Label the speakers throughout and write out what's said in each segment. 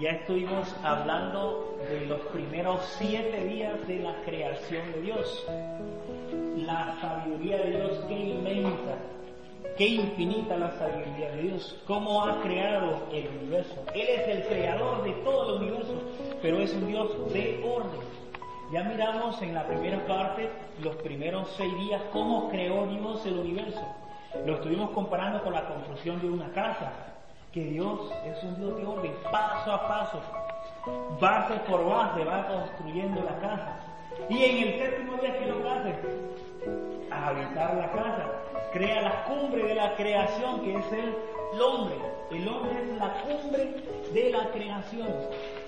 Speaker 1: Ya estuvimos hablando de los primeros siete días de la creación de Dios. La sabiduría de Dios, qué inmensa, qué infinita la sabiduría de Dios. Cómo ha creado el universo. Él es el creador de todo el universo, pero es un Dios de orden. Ya miramos en la primera parte los primeros seis días cómo creó Dios el universo. Lo estuvimos comparando con la construcción de una casa, que Dios es un Dios de orden, paso a paso, base por base va construyendo la casa. Y en el séptimo día, ¿qué lo hace? habitar la casa. Crea la cumbre de la creación, que es el hombre. El hombre es la cumbre de la creación.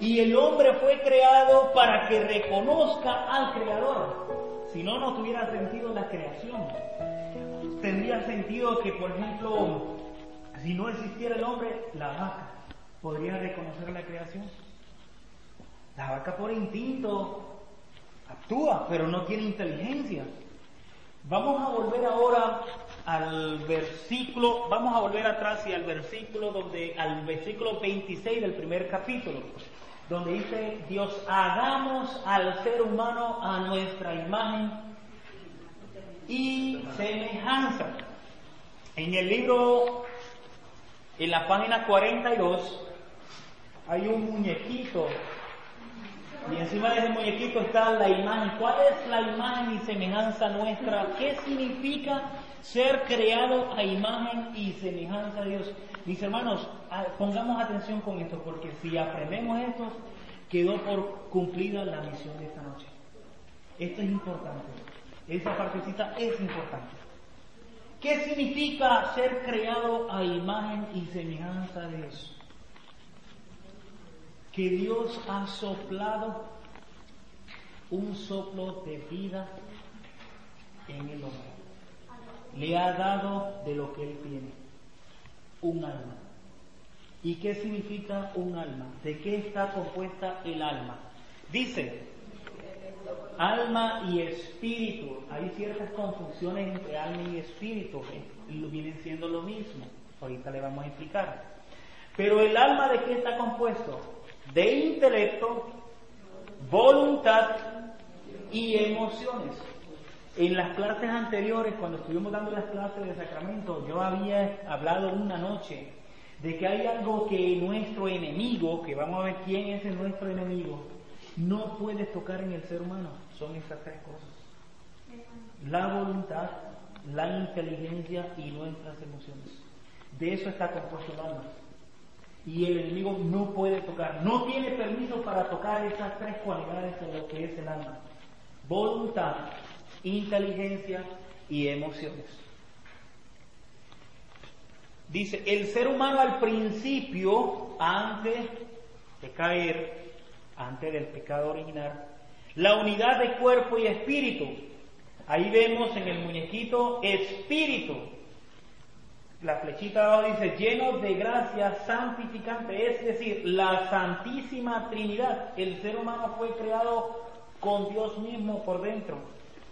Speaker 1: Y el hombre fue creado para que reconozca al Creador. Si no, no tuviera sentido la creación. Tendría sentido que, por ejemplo, si no existiera el hombre, la vaca podría reconocer la creación. La vaca por instinto actúa, pero no tiene inteligencia. Vamos a volver ahora al versículo, vamos a volver atrás y al versículo donde, al versículo 26 del primer capítulo, donde dice, Dios, hagamos al ser humano a nuestra imagen y semejanza. En el libro, en la página 42, hay un muñequito y encima de ese muñequito está la imagen. ¿Cuál es la imagen y semejanza nuestra? ¿Qué significa ser creado a imagen y semejanza de Dios? Mis hermanos, pongamos atención con esto, porque si aprendemos esto, quedó por cumplida la misión de esta noche. Esto es importante. Esa partecita es importante. ¿Qué significa ser creado a imagen y semejanza de Dios? que Dios ha soplado un soplo de vida en el hombre. Le ha dado de lo que él tiene, un alma. ¿Y qué significa un alma? ¿De qué está compuesta el alma? Dice, alma y espíritu. Hay ciertas confusiones entre alma y espíritu, que vienen siendo lo mismo. Ahorita le vamos a explicar. Pero el alma de qué está compuesto? de intelecto, voluntad y emociones. En las clases anteriores, cuando estuvimos dando las clases de sacramento, yo había hablado una noche de que hay algo que nuestro enemigo, que vamos a ver quién es nuestro enemigo, no puede tocar en el ser humano. Son esas tres cosas. La voluntad, la inteligencia y nuestras emociones. De eso está compuesto el alma y el enemigo no puede tocar, no tiene permiso para tocar esas tres cualidades de lo que es el alma. Voluntad, inteligencia y emociones. Dice, el ser humano al principio, antes de caer, antes del pecado original, la unidad de cuerpo y espíritu. Ahí vemos en el muñequito espíritu, la flechita abajo dice, lleno de gracia santificante, es decir, la Santísima Trinidad. El ser humano fue creado con Dios mismo por dentro,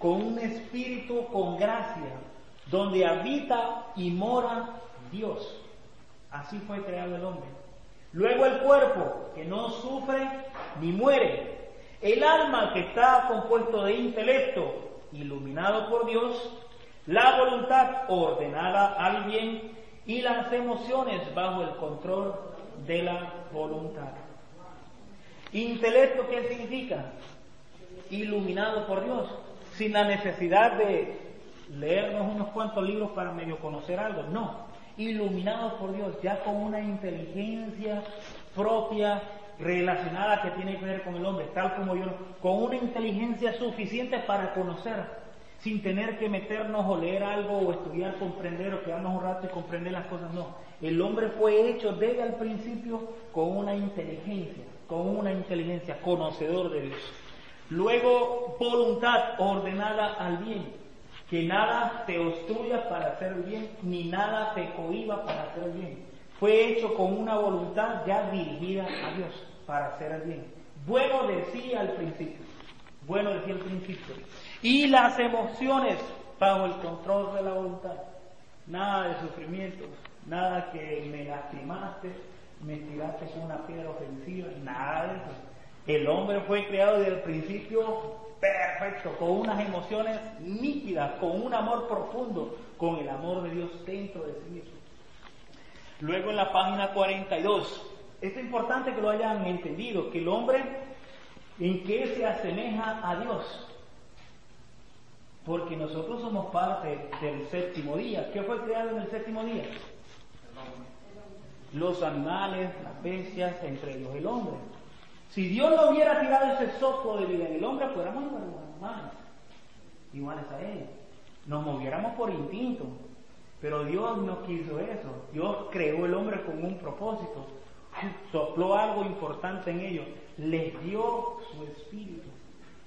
Speaker 1: con un espíritu con gracia, donde habita y mora Dios. Así fue creado el hombre. Luego el cuerpo, que no sufre ni muere. El alma, que está compuesto de intelecto, iluminado por Dios, la voluntad ordenada al bien y las emociones bajo el control de la voluntad. Intelecto, ¿qué significa? Iluminado por Dios, sin la necesidad de leernos unos cuantos libros para medio conocer algo, no, iluminado por Dios, ya con una inteligencia propia relacionada que tiene que ver con el hombre, tal como yo, con una inteligencia suficiente para conocer sin tener que meternos o leer algo o estudiar, comprender o quedarnos un rato y comprender las cosas, no. El hombre fue hecho desde el principio con una inteligencia, con una inteligencia, conocedor de Dios. Luego, voluntad ordenada al bien, que nada te obstruya para hacer el bien, ni nada te cohiba para hacer el bien. Fue hecho con una voluntad ya dirigida a Dios para hacer el bien. Bueno decía al principio, bueno decía al principio. Y las emociones bajo el control de la voluntad. Nada de sufrimiento, nada que me lastimaste, me tiraste con una piedra ofensiva, nada de eso. El hombre fue creado desde el principio perfecto, con unas emociones nítidas, con un amor profundo, con el amor de Dios dentro de sí mismo. Luego en la página 42, es importante que lo hayan entendido, que el hombre en qué se asemeja a Dios. Porque nosotros somos parte del séptimo día. ¿Qué fue creado en el séptimo día? Los animales, las bestias, entre ellos el hombre. Si Dios no hubiera tirado ese soplo de vida en el hombre, fuéramos humanos, iguales a Él. Nos moviéramos por instinto. Pero Dios no quiso eso. Dios creó el hombre con un propósito. Sopló algo importante en ellos. Les dio su espíritu.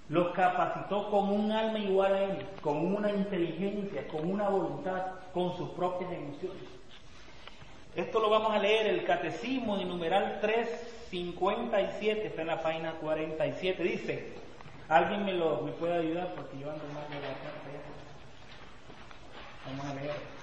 Speaker 1: Los capacitó con un alma igual a Él, con una inteligencia, con una voluntad, con sus propias emociones. Esto lo vamos a leer, el Catecismo de numeral 357, está en la página 47. Dice, ¿alguien me, lo, me puede ayudar? Porque yo ando mal de la carta Vamos a leer.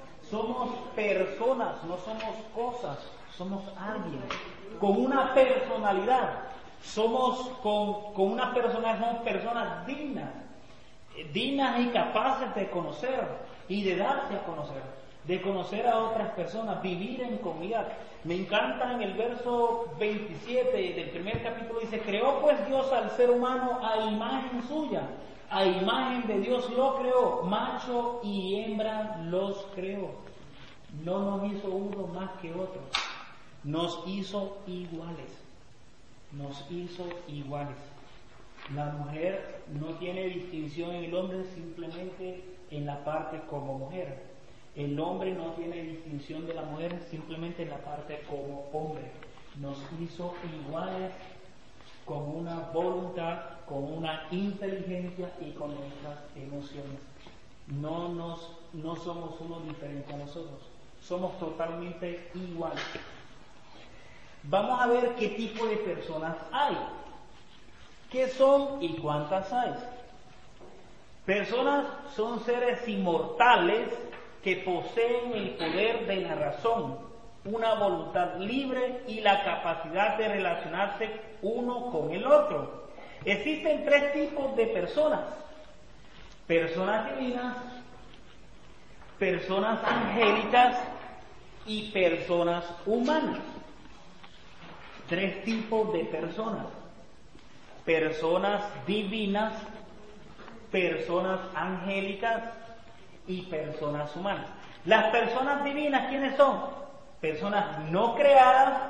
Speaker 1: Somos personas, no somos cosas, somos alguien, con una personalidad. Somos con, con una persona, somos personas dignas, dignas y capaces de conocer y de darse a conocer de conocer a otras personas, vivir en comunidad. Me encanta en el verso 27 del primer capítulo, dice, creó pues Dios al ser humano a imagen suya, a imagen de Dios lo creó, macho y hembra los creó. No nos hizo uno más que otro, nos hizo iguales, nos hizo iguales. La mujer no tiene distinción en el hombre simplemente en la parte como mujer el hombre no tiene distinción de la mujer simplemente en la parte como hombre. Nos hizo iguales con una voluntad, con una inteligencia y con nuestras emociones. No, nos, no somos uno diferente a nosotros, somos totalmente iguales. Vamos a ver qué tipo de personas hay, qué son y cuántas hay. Personas son seres inmortales que poseen el poder de la razón, una voluntad libre y la capacidad de relacionarse uno con el otro. Existen tres tipos de personas. Personas divinas, personas angélicas y personas humanas. Tres tipos de personas. Personas divinas, personas angélicas y personas humanas. Las personas divinas, ¿quiénes son? Personas no creadas,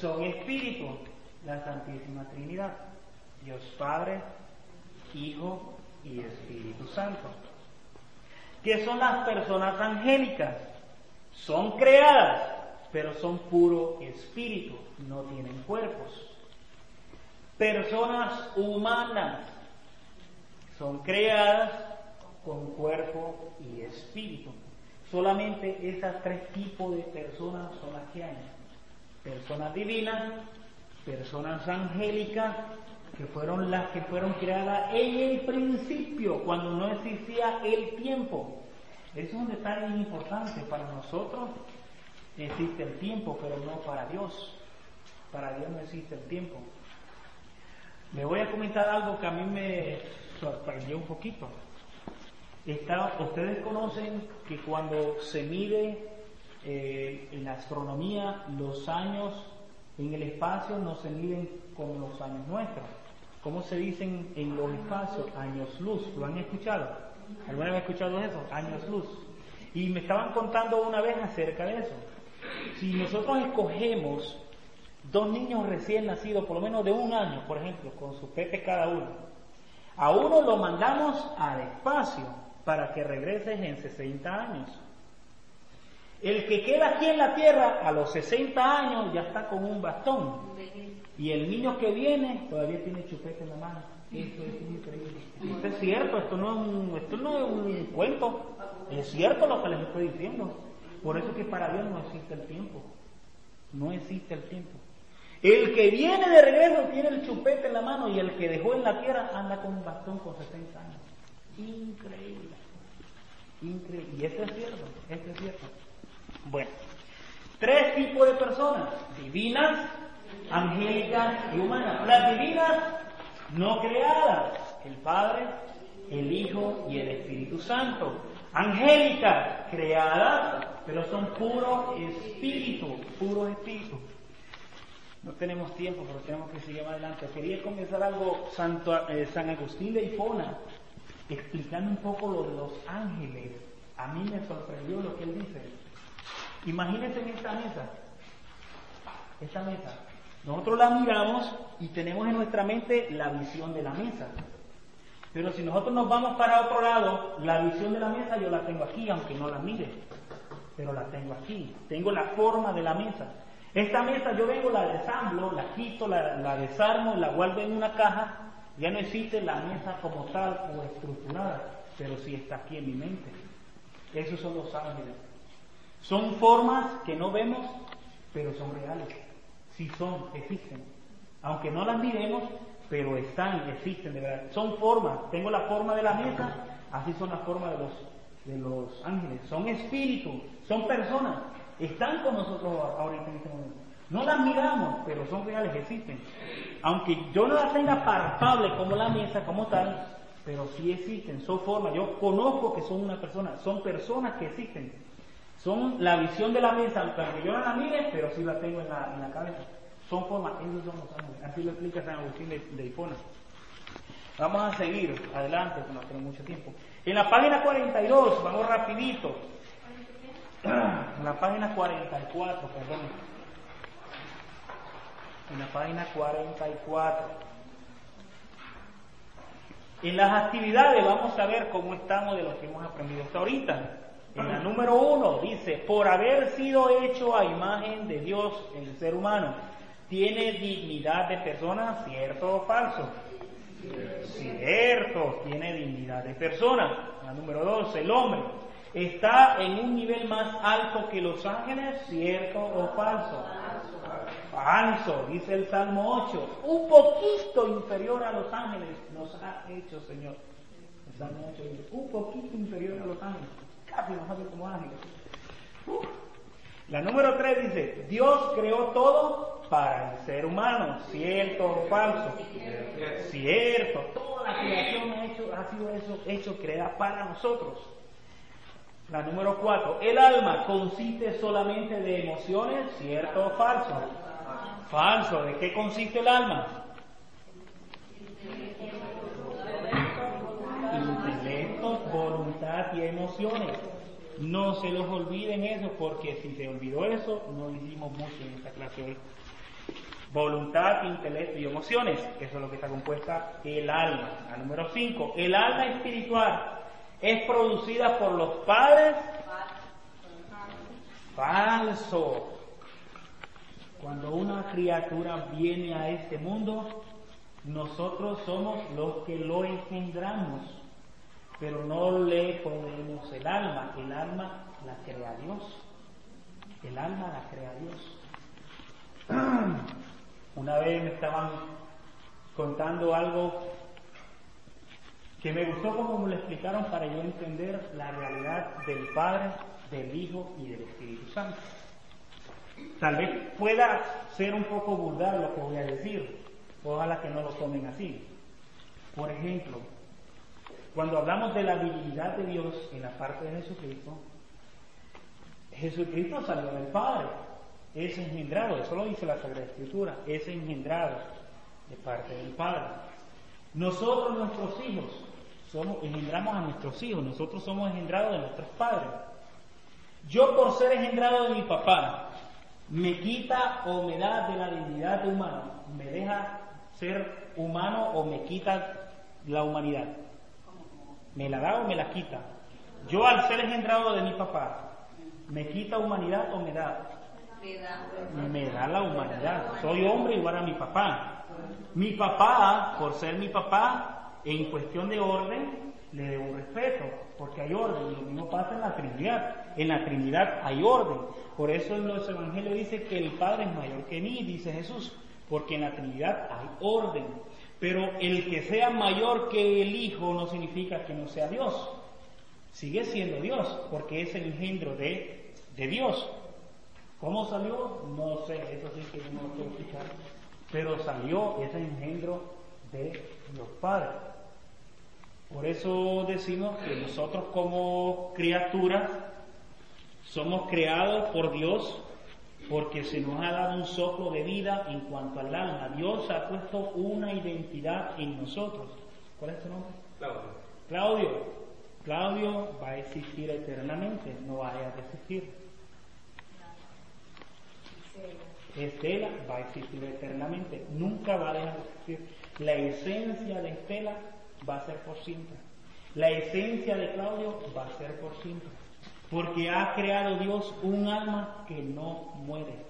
Speaker 1: son espíritus, la Santísima Trinidad, Dios Padre, Hijo y Espíritu Santo. ¿Qué son las personas angélicas? Son creadas, pero son puro espíritu, no tienen cuerpos. Personas humanas son creadas, con cuerpo y espíritu. Solamente esos tres tipos de personas son las que hay. Personas divinas, personas angélicas que fueron las que fueron creadas en el principio, cuando no existía el tiempo. Eso es un detalle importante para nosotros. Existe el tiempo, pero no para Dios. Para Dios no existe el tiempo. Me voy a comentar algo que a mí me sorprendió un poquito. ustedes conocen que cuando se mide eh, en la astronomía los años en el espacio no se miden como los años nuestros. ¿Cómo se dicen en los espacios? Años luz. ¿Lo han escuchado? ¿Alguna vez han escuchado eso? Años luz. Y me estaban contando una vez acerca de eso. Si nosotros escogemos dos niños recién nacidos, por lo menos de un año, por ejemplo, con su pepe cada uno, a uno lo mandamos al espacio para que regrese en 60 años. El que queda aquí en la tierra a los 60 años ya está con un bastón. Y el niño que viene todavía tiene chupete en la mano. Esto es increíble. Esto es cierto, esto no es un, esto no es un cuento. Es cierto lo que les estoy diciendo. Por eso que para Dios no existe el tiempo. No existe el tiempo. El que viene de regreso tiene el chupete en la mano y el que dejó en la tierra anda con un bastón con 60 años. Increíble. Increíble. Y esto es cierto, esto es cierto. Bueno, tres tipos de personas, divinas, angélicas y humanas. Las divinas no creadas, el Padre, el Hijo y el Espíritu Santo. Angélicas, creadas, pero son puro espíritu, puro espíritu. No tenemos tiempo, pero tenemos que seguir más adelante. Quería comenzar algo, Santo, eh, San Agustín de Hipona, explicando un poco lo de los ángeles. A mí me sorprendió lo que él dice. Imagínense en esta mesa, esta mesa. Nosotros la miramos y tenemos en nuestra mente la visión de la mesa. Pero si nosotros nos vamos para otro lado, la visión de la mesa yo la tengo aquí, aunque no la mire. Pero la tengo aquí. Tengo la forma de la mesa. Esta mesa yo vengo, la desamblo, la quito, la, la desarmo, la guardo en una caja. Ya no existe la mesa como tal o estructurada, pero sí está aquí en mi mente. Esos son los ángeles. Son formas que no vemos, pero son reales. Sí son, existen. Aunque no las miremos, pero están, existen de verdad. Son formas. Tengo la forma de la mesa, así son las formas de los, de los ángeles. Son espíritus, son personas. Están con nosotros ahorita en este momento. No las miramos, pero son reales, existen. Aunque yo no las tenga palpable como la mesa, como tal, pero sí existen, son formas. Yo conozco que son una persona, son personas que existen. Son la visión de la mesa, aunque yo no la mire, pero sí la tengo en la, en la cabeza. Son formas, ellos son los ángeles. Así lo explica San Agustín de, de Hipona. Vamos a seguir adelante, no tenemos mucho tiempo. En la página 42, vamos rapidito. En la página 44, perdón. En la página 44. En las actividades vamos a ver cómo estamos de lo que hemos aprendido hasta ahorita. En la número uno dice, por haber sido hecho a imagen de Dios el ser humano, ¿tiene dignidad de persona, cierto o falso? Cierto, tiene dignidad de persona. La número dos, el hombre está en un nivel más alto que los ángeles, cierto o falso. Falso, dice el Salmo 8, un poquito inferior a los ángeles nos ha hecho Señor. El Salmo 8 dice, un poquito inferior a los ángeles La número 3 dice, Dios creó todo para el ser humano, cierto o falso. Cierto, toda la creación ha sido eso, hecho creada para nosotros. La número 4, el alma consiste solamente de emociones, cierto o falso. Falso, ¿de qué consiste el alma? Y emociones. No se los olviden eso, porque si se olvidó eso, no hicimos mucho en esta clase hoy. Voluntad, intelecto y emociones, eso es lo que está compuesta el alma. La número 5, el alma espiritual es producida por los padres. Falso. Cuando una criatura viene a este mundo, nosotros somos los que lo engendramos pero no le ponemos el alma, el alma la crea Dios, el alma la crea Dios. Una vez me estaban contando algo que me gustó como me lo explicaron para yo entender la realidad del Padre, del Hijo y del Espíritu Santo. Tal vez pueda ser un poco vulgar lo que voy a decir, ojalá que no lo tomen así. Por ejemplo, cuando hablamos de la divinidad de Dios en la parte de Jesucristo, Jesucristo salió del Padre, es engendrado, eso lo dice la Sagrada Escritura, es engendrado de parte del Padre. Nosotros, nuestros hijos, somos, engendramos a nuestros hijos, nosotros somos engendrados de nuestros padres. Yo por ser engendrado de mi papá, me quita o me da de la dignidad de humano, me deja ser humano o me quita la humanidad. Me la da o me la quita. Yo al ser engendrado de mi papá, ¿me quita humanidad o me da? Me da la humanidad. Soy hombre igual a mi papá. Mi papá, por ser mi papá, en cuestión de orden, le debo respeto, porque hay orden. Y lo mismo pasa en la Trinidad. En la Trinidad hay orden. Por eso en los evangelios dice que el Padre es mayor que mí, dice Jesús, porque en la Trinidad hay orden. Pero el que sea mayor que el Hijo no significa que no sea Dios. Sigue siendo Dios, porque es el engendro de, de Dios. ¿Cómo salió? No sé, eso sí que no lo puedo explicar. Pero salió ese engendro de los padres. Por eso decimos que nosotros como criaturas somos creados por Dios porque se nos ha dado un soplo de vida en cuanto al alma. Dios ha puesto una identidad en nosotros. ¿Cuál es tu nombre?
Speaker 2: Claudio.
Speaker 1: Claudio. Claudio va a existir eternamente, no va a existir. Estela va a existir eternamente, nunca va a dejar de existir. La esencia de Estela va a ser por siempre. La esencia de Claudio va a ser por siempre. Porque ha creado Dios un alma que no muere.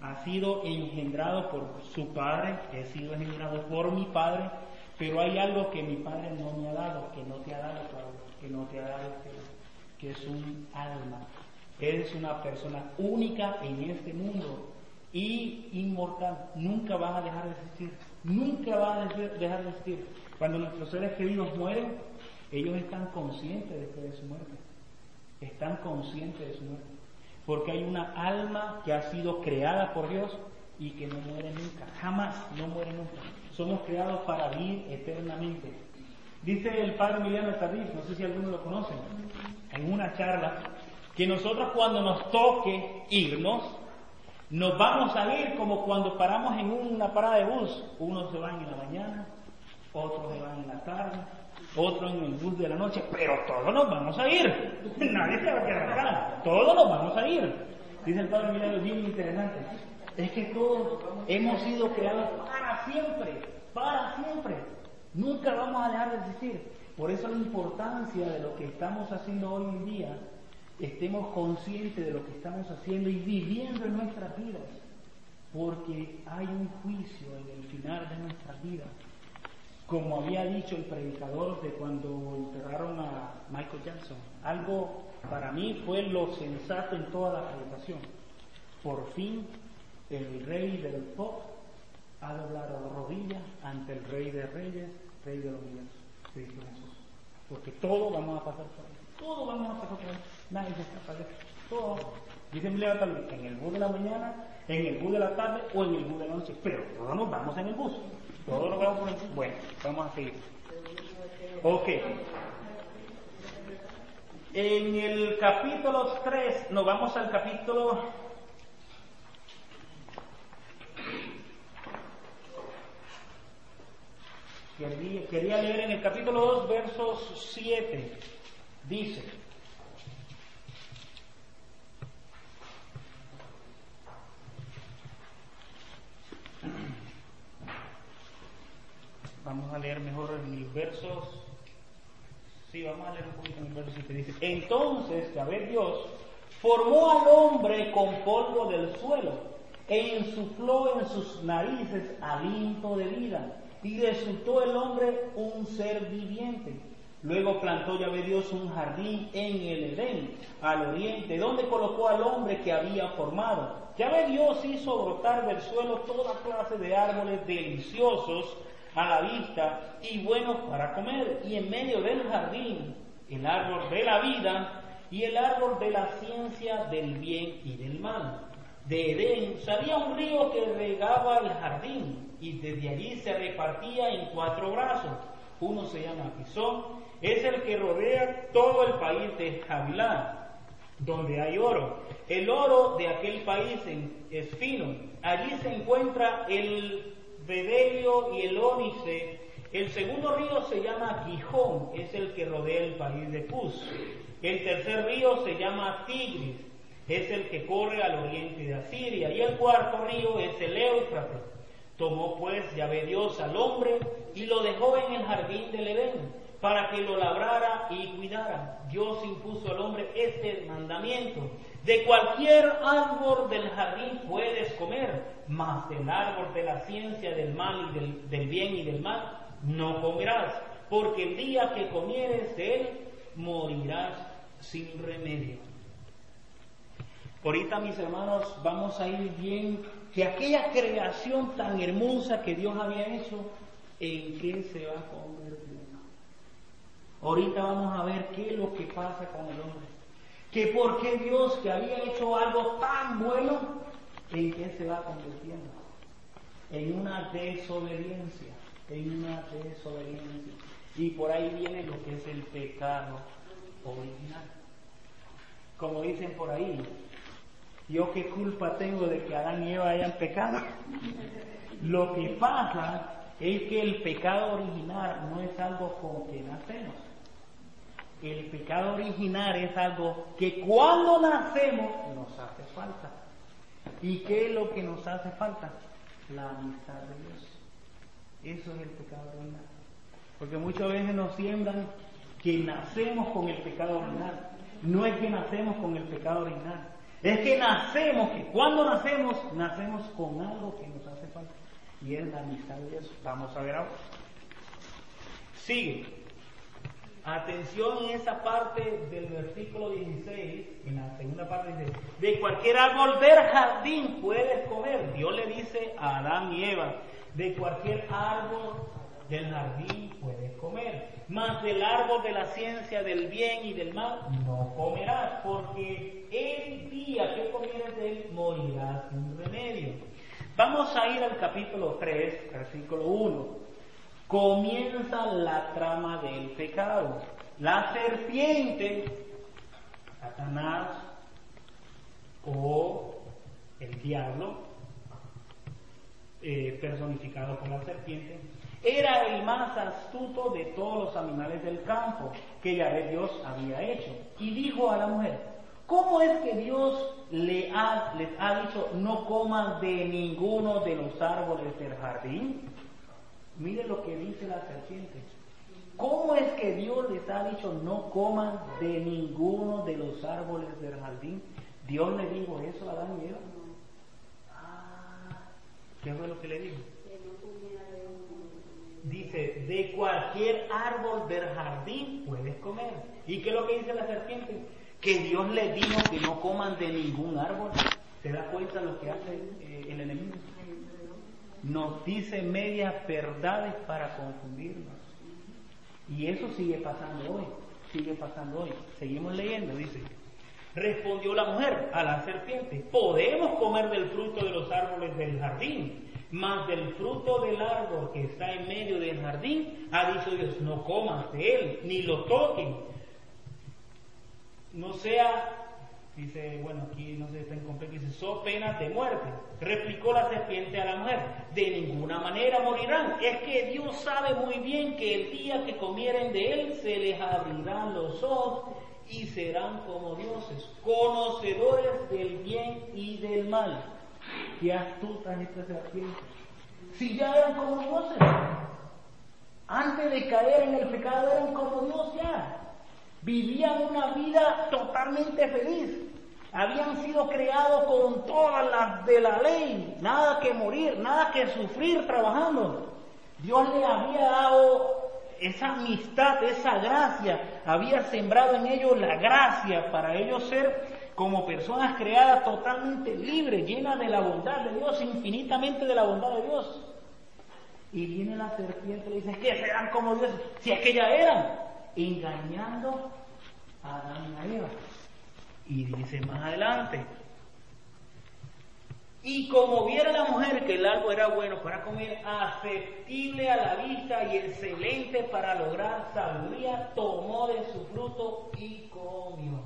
Speaker 1: Ha sido engendrado por su Padre, he sido engendrado por mi Padre, pero hay algo que mi Padre no me ha dado, que no te ha dado, Claudio, que no te ha dado, que es un alma. Eres una persona única en este mundo y inmortal. Nunca vas a dejar de existir. Nunca vas a dejar de existir. Cuando nuestros seres queridos mueren, ellos están conscientes de su muerte. Están conscientes de su muerte. Porque hay una alma que ha sido creada por Dios y que no muere nunca. Jamás, no muere nunca. Somos creados para vivir eternamente. Dice el padre Emiliano Tardif, no sé si alguno lo conoce, en una charla, que nosotros cuando nos toque irnos, nos vamos a ir como cuando paramos en una parada de bus. Unos se van en la mañana, otros se van en la tarde, otros en el bus de la noche, pero todos nos vamos a ir. Nadie se va a quedar acá. Todos nos vamos a ir. Dice el Padre Milagro, bien interesante. Es que todos hemos sido creados para siempre, para siempre. Nunca vamos a dejar de existir. Por eso la importancia de lo que estamos haciendo hoy en día estemos conscientes de lo que estamos haciendo y viviendo en nuestras vidas, porque hay un juicio en el final de nuestras vidas. Como había dicho el predicador de cuando enterraron a Michael Jackson, algo para mí fue lo sensato en toda la predicación. Por fin el rey del pop ha doblado la rodilla ante el rey de reyes, rey de los universos, Cristo. Porque todos vamos a pasar por ahí. Todos vamos a pasar por ahí. Nadie se escapa de Todos. Dice mi tal en el bus de la mañana, en el bus de la tarde o en el bus de la noche. Pero todos nos vamos en el bus. Todos nos vamos por. Bueno, vamos a seguir. Ok. En el capítulo 3, nos vamos al capítulo Quería, leer en el capítulo 2, versos 7. Dice, vamos a leer mejor los versos, sí, vamos a leer un poquito en el verso 7, dice, entonces, ver Dios formó al hombre con polvo del suelo e insufló en sus narices aliento de vida y resultó el hombre un ser viviente. Luego plantó Yahvé Dios un jardín en el Edén, al oriente, donde colocó al hombre que había formado. Yahvé Dios hizo brotar del suelo toda clase de árboles deliciosos, a la vista y buenos para comer. Y en medio del jardín, el árbol de la vida y el árbol de la ciencia del bien y del mal. De Edén salía un río que regaba el jardín y desde allí se repartía en cuatro brazos. Uno se llama Pisón, es el que rodea todo el país de Javilá, donde hay oro. El oro de aquel país es fino. Allí se encuentra el bedelio y el. El segundo río se llama Gijón, es el que rodea el país de Cus. El tercer río se llama Tigris, es el que corre al oriente de Asiria. Y el cuarto río es el Éufrates. Tomó pues Yahvé Dios al hombre y lo dejó en el jardín del Edén para que lo labrara y cuidara. Dios impuso al hombre este mandamiento. De cualquier árbol del jardín puedes comer, mas del árbol de la ciencia del mal y del, bien y del mal no comerás, porque el día que comieres de él morirás sin remedio. Ahorita, mis hermanos, vamos a ir bien que aquella creación tan hermosa que Dios había hecho, ¿en qué se va a convertir? Ahorita vamos a ver qué es lo que pasa con el hombre. Que por qué Dios que había hecho algo tan bueno, ¿en qué se va convirtiendo? En una desobediencia, en una desobediencia. Y por ahí viene lo que es el pecado original. Como dicen por ahí, yo qué culpa tengo de que Adán y Eva hayan pecado. Lo que pasa es que el pecado original no es algo con que nacemos. El pecado original es algo que cuando nacemos nos hace falta. ¿Y qué es lo que nos hace falta? La amistad de Dios. Eso es el pecado original. Porque muchas veces nos siembran que nacemos con el pecado original. No es que nacemos con el pecado original. Es que nacemos, que cuando nacemos, nacemos con algo que nos hace falta. Y es la amistad de Dios. Vamos a ver ahora. Sigue. Atención en esa parte del versículo 16, en la segunda parte dice, de cualquier árbol del jardín puedes comer. Dios le dice a Adán y Eva, de cualquier árbol del jardín puedes comer, mas del árbol de la ciencia del bien y del mal no comerás, porque el día que comieres de él morirás sin remedio. Vamos a ir al capítulo 3, versículo 1. Comienza la trama del pecado. La serpiente, Satanás o el diablo, eh, personificado por la serpiente, era el más astuto de todos los animales del campo que Yahvé Dios había hecho. Y dijo a la mujer, ¿cómo es que Dios le ha, les ha dicho no coman de ninguno de los árboles del jardín? Mire lo que dice la serpiente. ¿Cómo es que Dios les ha dicho no coman de ninguno de los árboles del jardín? Dios le dijo eso a Adán y Eva. Ah, ¿Qué fue lo que le dijo? dice, de cualquier árbol del jardín puedes comer. ¿Y qué es lo que dice la serpiente? Que Dios les dijo que no coman de ningún árbol. ¿Se da cuenta lo que hace eh, el enemigo? Nos dice medias verdades para confundirnos. Y eso sigue pasando hoy, sigue pasando hoy. Seguimos leyendo, dice. Respondió la mujer a la serpiente, podemos comer del fruto de los árboles del jardín, mas del fruto del árbol que está en medio del jardín, ha dicho Dios, no comas de él, ni lo toquen. No sea, dice, bueno, aquí no se está en completo, dice, so penas de muerte. Replicó la serpiente a la mujer, de ninguna manera morirán. Es que Dios sabe muy bien que el día que comieren de él, se les abrirán los ojos y serán como dioses, conocedores del bien y del mal. Qué astutas estas serpientes. Si ya eran como dioses. Antes de caer en el pecado eran como Dios ya. Vivían una vida totalmente feliz. Habían sido creados con todas las de la ley. Nada que morir, nada que sufrir trabajando. Dios les había dado esa amistad, esa gracia. Había sembrado en ellos la gracia para ellos ser como personas creadas totalmente libres, llenas de la bondad de Dios, infinitamente de la bondad de Dios. Y viene la serpiente y le dice, es que serán como Dios, si es que ya eran, engañando a Adán y a Eva. Y dice más adelante, y como viera la mujer que el árbol era bueno para comer, aceptible a la vista y excelente para lograr sabiduría, tomó de su fruto y comió.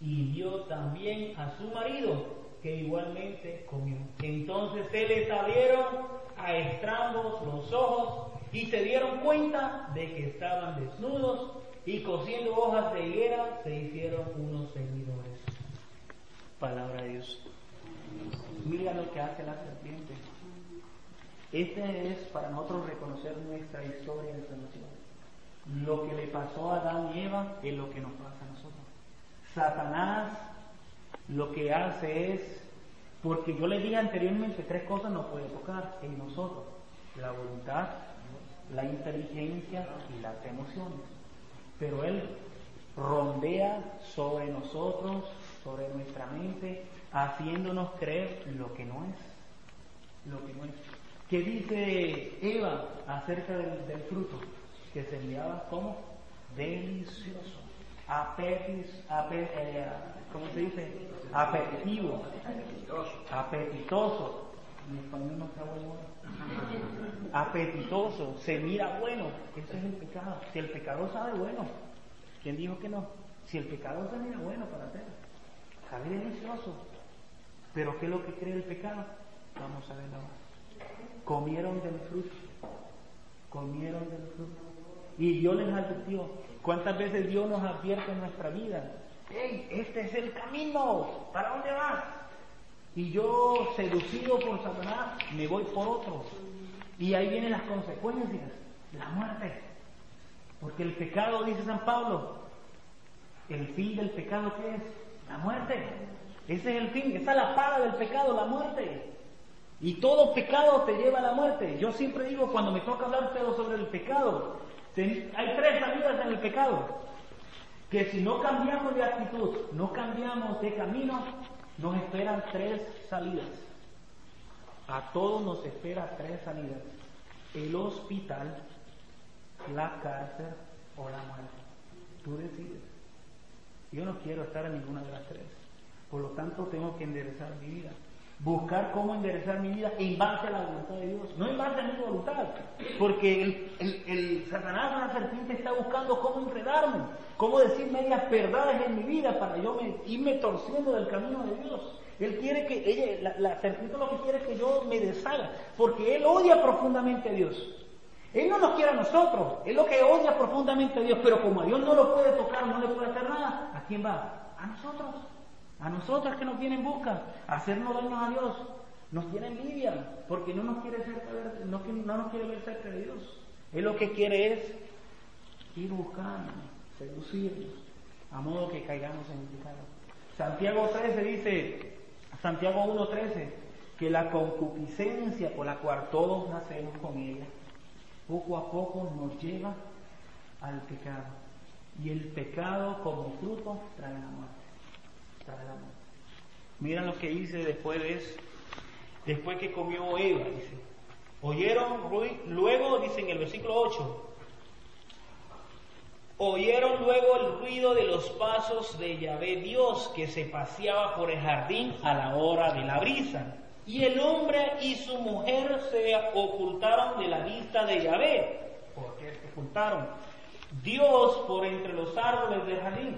Speaker 1: Y dio también a su marido, que igualmente comió. Entonces se les abrieron a estrambos los ojos y se dieron cuenta de que estaban desnudos y cosiendo hojas de higuera se hicieron unos seguidores. Palabra de Dios. Mira lo que hace la serpiente. Este es para nosotros reconocer nuestra historia de salvación. Lo que le pasó a Adán y Eva es lo que nos pasa a nosotros. Satanás lo que hace es, porque yo le dije anteriormente, tres cosas no puede tocar en nosotros. La voluntad, la inteligencia y las emociones. Pero Él rondea sobre nosotros, sobre nuestra mente, haciéndonos creer lo que no es. Lo que no es. ¿Qué dice Eva acerca del, fruto? Que se enviaba como delicioso, apetis, eh, ¿cómo se dice? Apetitivo, apetitoso. Español no. Apetitoso, se mira bueno. Ese es el pecado. Si el pecado sabe bueno, ¿quién dijo que no? Si el pecado se mira bueno para hacer, sabe delicioso, pero ¿qué es lo que cree el pecado? Vamos a verlo. Comieron del fruto. Comieron del fruto. Y Dios les advirtió. ¿Cuántas veces Dios nos advierte en nuestra vida? ¡Ey, este es el camino! ¿Para dónde vas? Y yo, seducido por Satanás, me voy por otro. Y ahí vienen las consecuencias. La muerte. Porque el pecado, dice San Pablo, el fin del pecado, ¿qué es? La muerte. Ese es el fin, esa es la paga del pecado, la muerte. Y todo pecado te lleva a la muerte. Yo siempre digo, cuando me toca hablar sobre el pecado, hay tres salidas en el pecado. Que si no cambiamos de actitud, no cambiamos de camino, nos esperan tres salidas. A todos nos espera tres salidas. El hospital, la cárcel o la muerte. Tú decides. Yo no quiero estar en ninguna de las tres. Por lo tanto, tengo que enderezar mi vida. Buscar cómo enderezar mi vida en base a la voluntad de Dios, no en base a mi voluntad. Porque el, el, Satanás, la serpiente, está buscando cómo enredarme, cómo decir medias verdades en mi vida para yo me, irme torciendo del camino de Dios. Él quiere que, la, la serpiente lo que quiere es que yo me deshaga, porque él odia profundamente a Dios. Él no nos quiere a nosotros, él lo que odia profundamente a Dios, pero como a Dios no lo puede tocar, no le puede hacer nada, ¿a quién va? A nosotros. A nosotros que nos vienen en busca, hacernos daño a Dios, nos tiene envidia, porque no nos quiere cerca no, no nos quiere ver cerca de Dios. Él lo que quiere es ir buscando, seducirnos, a modo que caigamos en el pecado. Santiago 13 dice, Santiago 1.13, que la concupiscencia por la cual todos nacemos con ella, poco a poco nos lleva al pecado. Y el pecado como fruto trae la muerte. Mira lo que dice después de eso. Después que comió Eva, dice. Oyeron, luego, dice en el versículo 8, oyeron luego el ruido de los pasos de Yahvé Dios que se paseaba por el jardín a la hora de la brisa. Y el hombre y su mujer se ocultaron de la vista de Yahvé. ¿Por qué se ocultaron? Dios por entre los árboles del jardín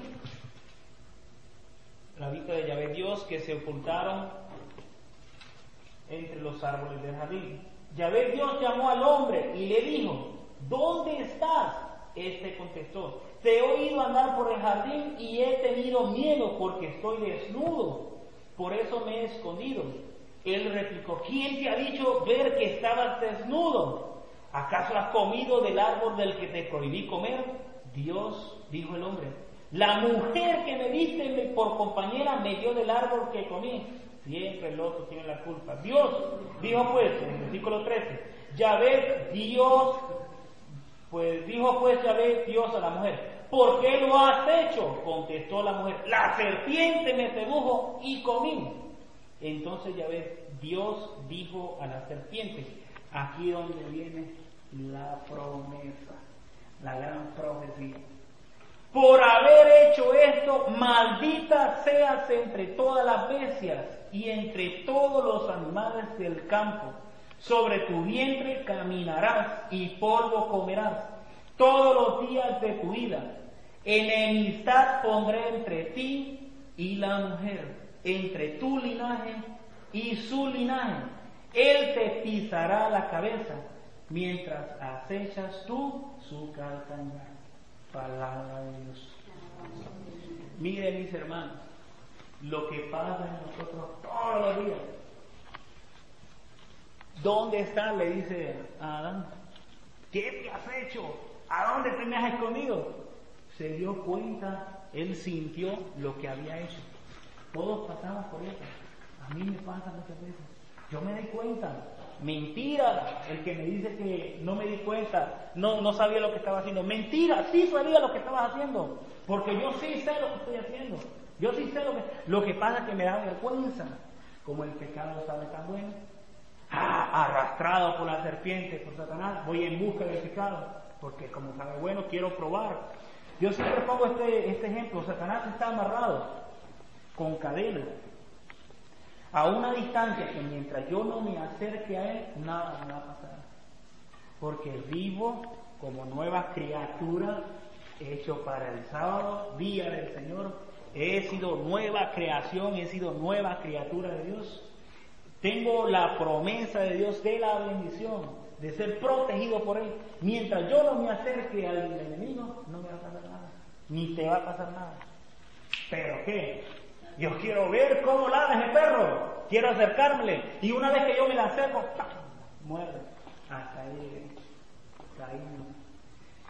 Speaker 1: la vista de Yahvé Dios que se ocultaron entre los árboles del jardín. Yahvé Dios llamó al hombre y le dijo, ¿dónde estás? Este contestó, te he oído andar por el jardín y he tenido miedo porque estoy desnudo, por eso me he escondido. Él replicó, ¿quién te ha dicho ver que estabas desnudo? ¿Acaso has comido del árbol del que te prohibí comer? Dios, dijo el hombre, la mujer que me diste por compañera me dio del árbol que comí. Siempre el otro tiene la culpa. Dios dijo pues, en el versículo 13, ya ves, Dios, pues dijo pues ya ves Dios a la mujer, ¿por qué lo has hecho? Contestó la mujer, la serpiente me sedujo y comí. Entonces ya ves, Dios dijo a la serpiente, aquí donde viene la promesa, la gran profecía. Por haber hecho esto, maldita seas entre todas las bestias y entre todos los animales del campo. Sobre tu vientre caminarás y polvo comerás todos los días de tu vida. Enemistad pondré entre ti y la mujer, entre tu linaje y su linaje. Él te pisará la cabeza mientras acechas tú su calcañar. Palabra de Dios. Miren mis hermanos, lo que pasa en nosotros todos los días. ¿Dónde está? Le dice a Adán. ¿Qué te has hecho? ¿A dónde te me has escondido? Se dio cuenta, él sintió lo que había hecho. Todos pasamos por eso. A mí me pasa muchas veces. Yo me di cuenta. Mentira, el que me dice que no me di cuenta, no, no sabía lo que estaba haciendo. Mentira, sí sabía lo que estabas haciendo. Porque yo sí sé lo que estoy haciendo. Yo sí sé lo que... Lo que pasa es que me da vergüenza. Como el pecado sabe tan bueno. Ah, arrastrado por la serpiente, por Satanás, voy en busca del pecado. Porque como sabe bueno, quiero probar. Yo siempre pongo este, este ejemplo. Satanás está amarrado con cadenas a una distancia que mientras yo no me acerque a Él, nada me va a pasar. Porque vivo como nueva criatura, hecho para el sábado, día del Señor. He sido nueva creación, he sido nueva criatura de Dios. Tengo la promesa de Dios de la bendición, de ser protegido por Él. Mientras yo no me acerque al enemigo, no me va a pasar nada. Ni te va a pasar nada. ¿Pero qué? Yo quiero ver cómo ladra ese perro. Quiero acercarme. Y una vez que yo me la acerco, muere. Hasta ahí. Caímos.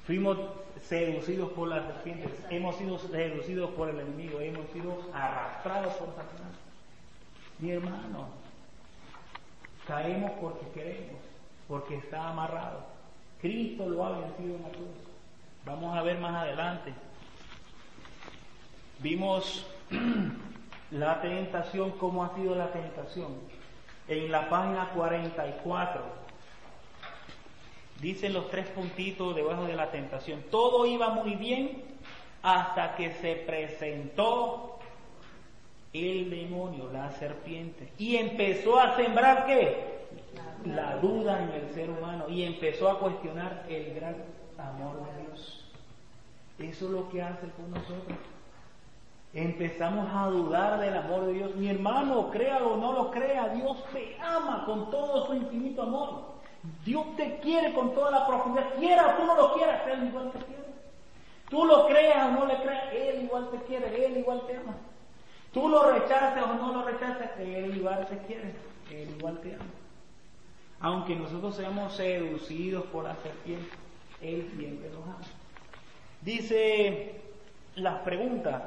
Speaker 1: Fuimos seducidos por las serpientes. Hemos sido seducidos por el enemigo. Hemos sido arrastrados por Satanás. Mi hermano, caemos porque queremos. Porque está amarrado. Cristo lo ha vencido en la cruz. Vamos a ver más adelante. Vimos la tentación, ¿cómo ha sido la tentación? En la página 44, dicen los tres puntitos debajo de la tentación. Todo iba muy bien hasta que se presentó el demonio, la serpiente, y empezó a sembrar qué? La duda en el ser humano y empezó a cuestionar el gran amor de Dios. Eso es lo que hace con nosotros empezamos a dudar del amor de Dios. Mi hermano, créalo o no lo crea, Dios te ama con todo su infinito amor. Dios te quiere con toda la profundidad. Quiera o tú no lo quieras, Él igual te quiere. Tú lo creas o no le creas, Él igual te quiere, Él igual te ama. Tú lo rechaces o no lo rechaces, Él igual te quiere, Él igual te ama. Aunque nosotros seamos seducidos por la serpiente, Él siempre nos ama. Dice las preguntas,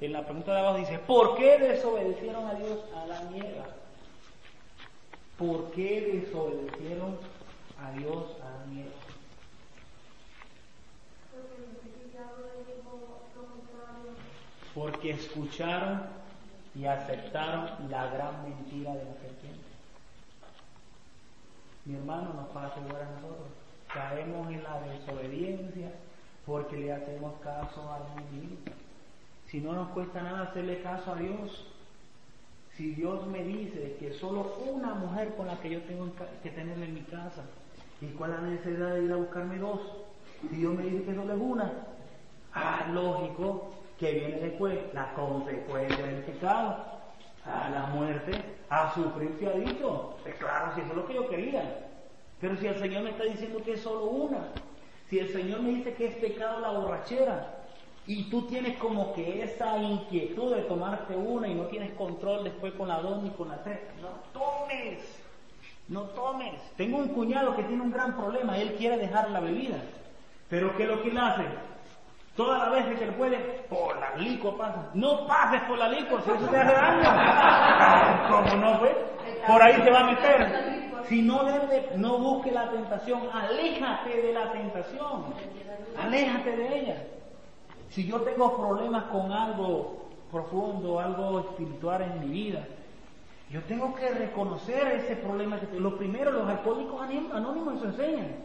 Speaker 1: en la pregunta de abajo dice, ¿por qué desobedecieron a Dios a la niega? ¿Por qué desobedecieron a Dios a la niega? Porque escucharon y aceptaron la gran mentira de la serpiente. Mi hermano nos pasa igual a nosotros. Caemos en la desobediencia porque le hacemos caso al enemigo si no nos cuesta nada hacerle caso a Dios, si Dios me dice que solo una mujer con la que yo tengo que tener en mi casa, ¿y cuál es la necesidad de ir a buscarme dos? Si Dios me dice que solo es una, ah, lógico que viene después la consecuencia del pecado, a la muerte, a sufrir dicho. Pues claro, si eso es lo que yo quería. Pero si el Señor me está diciendo que es solo una, si el Señor me dice que es pecado la borrachera, y tú tienes como que esa inquietud de tomarte una y no tienes control después con la dos ni con la tres. No tomes, no tomes. Tengo un cuñado que tiene un gran problema, él quiere dejar la bebida. Pero ¿qué es lo que él hace? Todas las veces que él puede, por la licor pasa. No pases por la licor, si eso te hace daño. ¿Cómo no, fue? Por ahí se va a meter. Si no, no busque la tentación, aléjate de la tentación. Aléjate de ella. Si yo tengo problemas con algo profundo, algo espiritual en mi vida, Yo tengo que reconocer ese problema que Lo primero, los alcohólicos anónimos nos enseñan.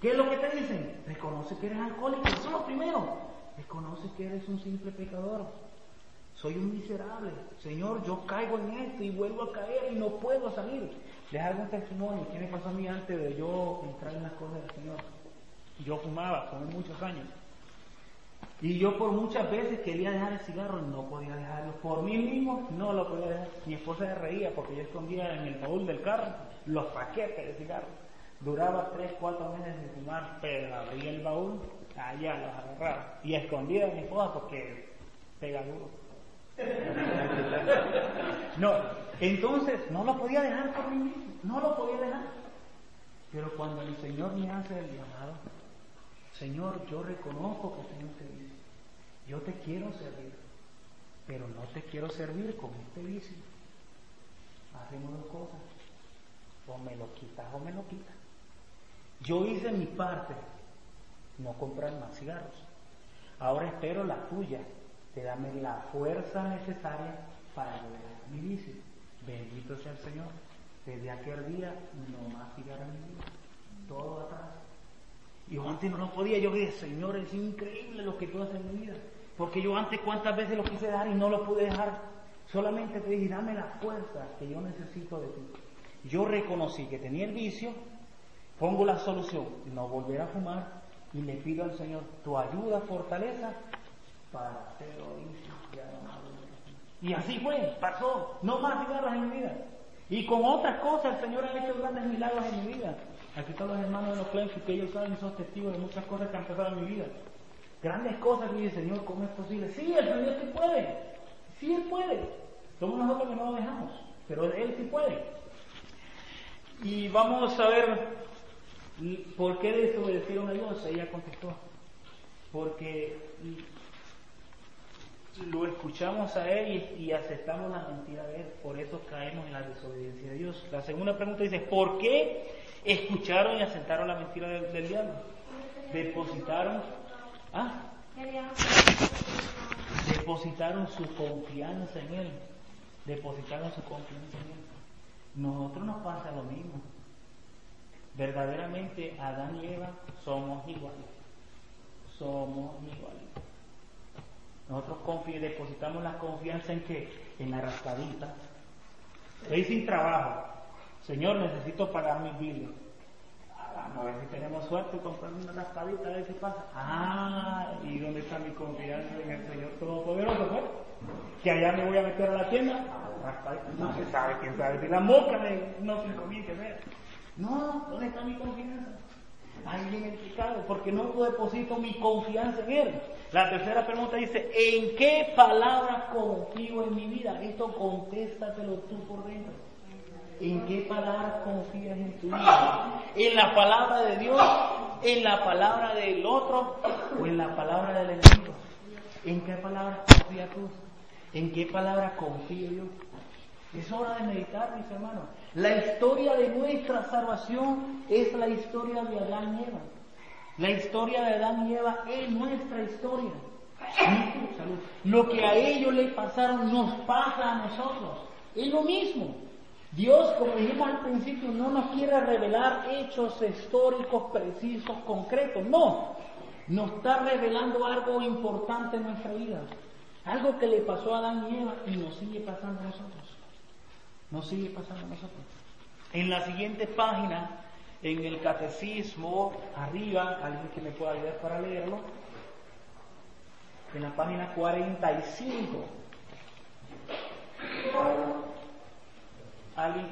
Speaker 1: ¿Qué es lo que te dicen? Reconoce que eres alcohólico. Eso es lo primero. Reconoce que eres un simple pecador. Soy un miserable. Señor, yo caigo en esto y vuelvo a caer y no puedo salir. Les hago un testimonio. ¿Qué me pasó a mí antes de yo entrar en las cosas del Señor? Yo fumaba, fumé muchos años. Y yo por muchas veces quería dejar el cigarro no podía dejarlo. Por mí mismo no lo podía dejar. Mi esposa se reía porque yo escondía en el baúl del carro los paquetes de cigarros. Duraba tres, cuatro meses sin fumar, pero abría el baúl, allá los agarraba. Y escondía a mi esposa porque pega duro. No, entonces no lo podía dejar por mí mismo, no lo podía dejar. Pero cuando el Señor me hace el llamado, Señor, yo reconozco que tengo este vicio, yo te quiero servir, pero no te quiero servir con este vicio. Hacemos dos cosas, o me lo quitas o me lo quitas. Yo hice mi parte, no comprar más cigarros. Ahora espero la tuya, te dame la fuerza necesaria para lograr mi vicio. Bendito sea el Señor. Desde aquel día no más cigarros mi vida. Todo atrás. Y yo antes no lo podía. Yo dije, Señor, es increíble lo que tú haces en mi vida. Porque yo antes cuántas veces lo quise dejar y no lo pude dejar. Solamente te dije, dame la fuerza que yo necesito de ti. Yo reconocí que tenía el vicio, pongo la solución, no volver a fumar y le pido al Señor tu ayuda, fortaleza para hacerlo y así fue, pasó, no más cigarros en mi vida. Y con otras cosas el Señor ha hecho grandes milagros en mi vida. Aquí están los hermanos de los Clenfield que ellos saben, son testigos de muchas cosas que han pasado en mi vida. Grandes cosas que dice, Señor, ¿cómo es posible? Sí, el Señor sí puede. Sí, Él puede. Somos nosotros que no lo dejamos, pero Él sí puede. Y vamos a ver por qué desobedecieron a Dios. Ella contestó, porque lo escuchamos a Él y, aceptamos la mentira de Él, por eso caemos en la desobediencia de Dios. La segunda pregunta dice, ¿por qué escucharon y aceptaron la mentira del, diablo? Depositaron, ¿ah? Depositaron su confianza en Él, depositaron su confianza en Él. Nosotros nos pasa lo mismo. Verdaderamente Adán y Eva somos iguales. Somos iguales. Nosotros depositamos la confianza en que en la raspadita. Estoy sin trabajo. Señor, necesito pagar mis biles. Vamos a ver si tenemos suerte y comprar una raspadita, a ver si pasa. Ah, ¿y dónde está mi confianza en el Señor Todopoderoso? Pues? Que allá me voy a meter a la tienda. No se sabe, quién sabe. Si la mosca me, no se comience ver. No, ¿dónde está mi confianza? Ahí viene el pecado, porque no deposito mi confianza en Él. La tercera pregunta dice, ¿en qué palabra confío en mi vida? Esto contéstatelo tú por dentro. ¿En qué palabra confías en tu vida? ¿En la palabra de Dios? ¿En la palabra del otro? ¿O en la palabra del enemigo? ¿En qué palabra confías tú? ¿En qué palabra confío yo? Es hora de meditar, mis hermanos. La historia de nuestra salvación es la historia de Adán y Eva. La historia de Adán y Eva es nuestra historia. Lo que a ellos le pasaron nos pasa a nosotros. Es lo mismo. Dios, como dijimos al principio, no nos quiere revelar hechos históricos precisos, concretos. No. Nos está revelando algo importante en nuestra vida. Algo que le pasó a Adán y Eva y nos sigue pasando a nosotros. Nos sigue pasando a nosotros. En la siguiente página en el catecismo, arriba, alguien que me pueda ayudar para leerlo, en la página 45. ¿Alguien,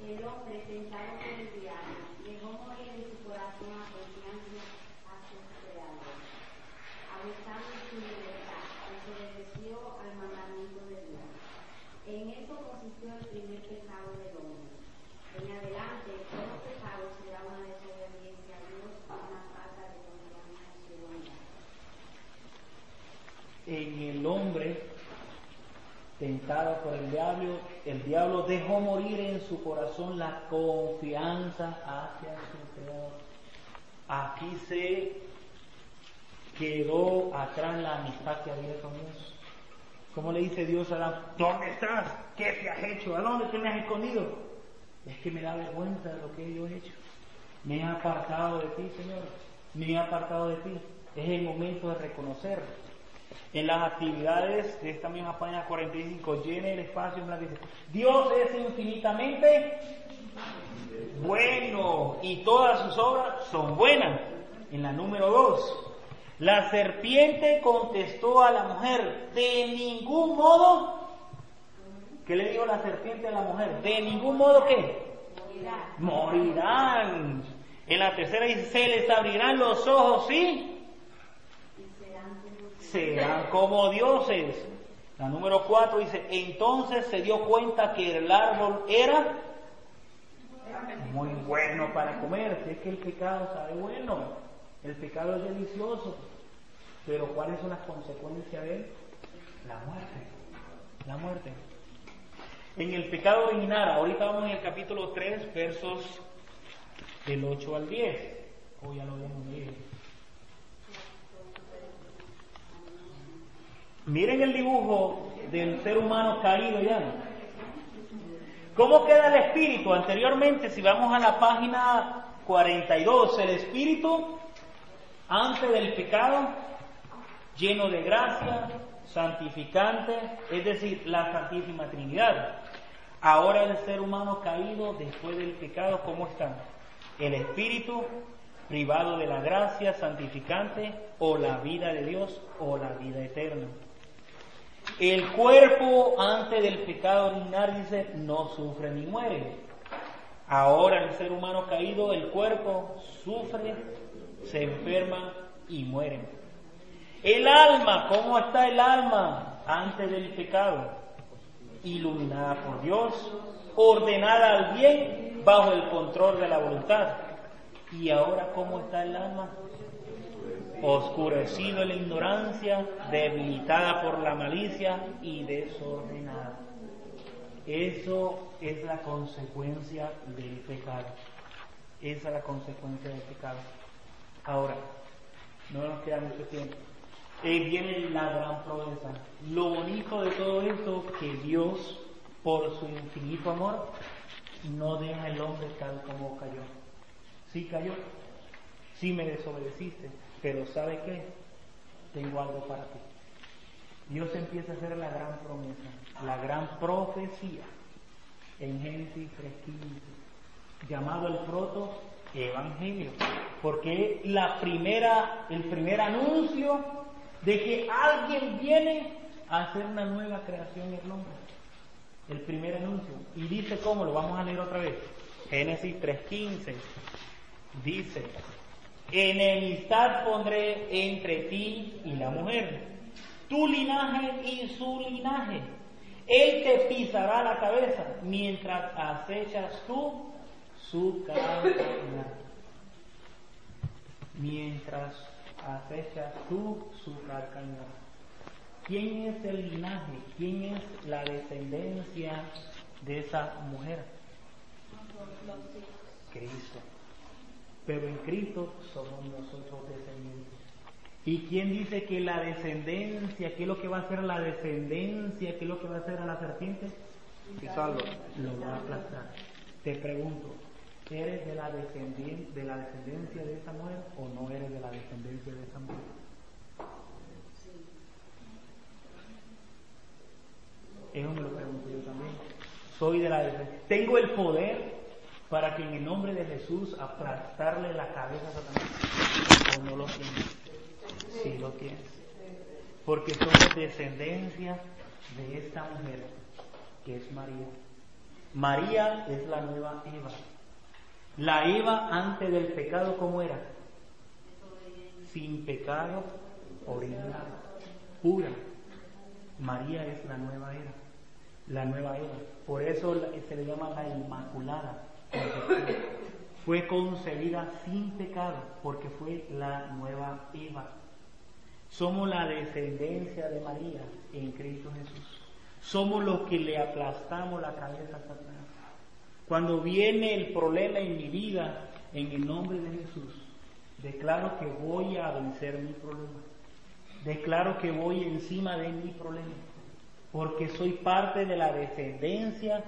Speaker 2: el diablo llegó a morir en su corazón a confianza hacia su creador, abusando de su libertad, desobedeció al mandamiento de Dios. En eso consistió el primer pecado del hombre. En adelante, todo pecado será una desobediencia a Dios y una falta de confianza en su bondad.
Speaker 1: En el hombre tentado por el diablo, el diablo dejó morir en su corazón la confianza hacia su Creador. Aquí se quedó atrás la amistad que había con Dios. ¿Cómo le dice Dios a Adán? ¿Dónde estás? ¿Qué te has hecho? ¿A dónde te me has escondido? Es que me da vergüenza de lo que yo he hecho. Me he apartado de ti, Señor. Me he apartado de ti. Es el momento de reconocer. En las actividades de esta misma página 45, llene el espacio en la dice, Dios es infinitamente bueno y todas sus obras son buenas. En la número 2, la serpiente contestó a la mujer, de ningún modo, ¿qué le dijo la serpiente a la mujer? De ningún modo qué? Morirán. En la tercera dice, se les abrirán los ojos, ¿sí? Serán como dioses. La número cuatro dice, entonces se dio cuenta que el árbol era muy bueno para comer. Si es que el pecado sabe bueno. El pecado es delicioso, pero ¿cuáles son las consecuencias de él? La muerte. La muerte. En el pecado original, ahorita vamos en el capítulo 3, versos del 8 al 10. O ya lo habíamos leído. Miren el dibujo del ser humano caído ya. ¿Cómo queda el espíritu? Anteriormente, si vamos a la página 42, el espíritu antes del pecado, lleno de gracia, santificante, es decir, la Santísima Trinidad. Ahora el ser humano caído después del pecado, ¿cómo está? El espíritu privado de la gracia santificante o la vida de Dios o la vida eterna. El cuerpo antes del pecado original no sufre ni muere. Ahora el ser humano caído, el cuerpo sufre, se enferma y muere. El alma, ¿cómo está el alma antes del pecado? Iluminada por Dios, ordenada al bien, bajo el control de la voluntad. Y ahora, ¿cómo está el alma? Oscurecido en la ignorancia, debilitada por la malicia y desordenada. Eso es la consecuencia del pecado. Esa es la consecuencia del pecado. Ahora, no nos queda mucho tiempo. Y viene la gran promesa. Lo bonito de todo esto que Dios, por su infinito amor, no deja al hombre tal como cayó. Sí cayó, sí me desobedeciste, pero ¿sabe qué? Tengo algo para ti. Dios empieza a hacer la gran promesa, la gran profecía en Génesis 3.15, llamado el proto evangelio, porque la primera, el primer anuncio de que alguien viene a hacer una nueva creación en el hombre. El primer anuncio. Y dice cómo, lo vamos a leer otra vez. Génesis 3.15. Dice, enemistad pondré entre ti y la mujer, tu linaje y su linaje. Él te pisará la cabeza mientras acechas tú su carne. Mientras acechas tú su carne. ¿Quién es el linaje? ¿Quién es la descendencia de esa mujer? Cristo. Pero en Cristo somos nosotros descendientes. ¿Y quién dice que la descendencia, qué es lo que va a hacer la descendencia, qué es lo que va a hacer a la serpiente?
Speaker 3: Pisarlo.
Speaker 1: Lo va a aplastar. Te pregunto, ¿eres de la, descendencia, de la descendencia de esa mujer o no eres de la descendencia de esa mujer? Eso me lo pregunto yo también. Soy de la descendencia. Tengo el poder para que en el nombre de Jesús aplastarle la cabeza a Satanás. ¿O no lo tienes? Sí lo tienes. Porque somos descendencia de esta mujer, que es María. María es la nueva Eva. La Eva antes del pecado, ¿cómo era? Sin pecado, original, pura. María es la nueva Eva. La nueva Eva. Por eso se le llama la Inmaculada. Fue concebida sin pecado, porque fue la nueva Eva. Somos la descendencia de María en Cristo Jesús. Somos los que le aplastamos la cabeza a Satanás. Cuando viene el problema en mi vida, en el nombre de Jesús, declaro que voy a vencer mi problema. Declaro que voy encima de mi problema. porque soy parte de la descendencia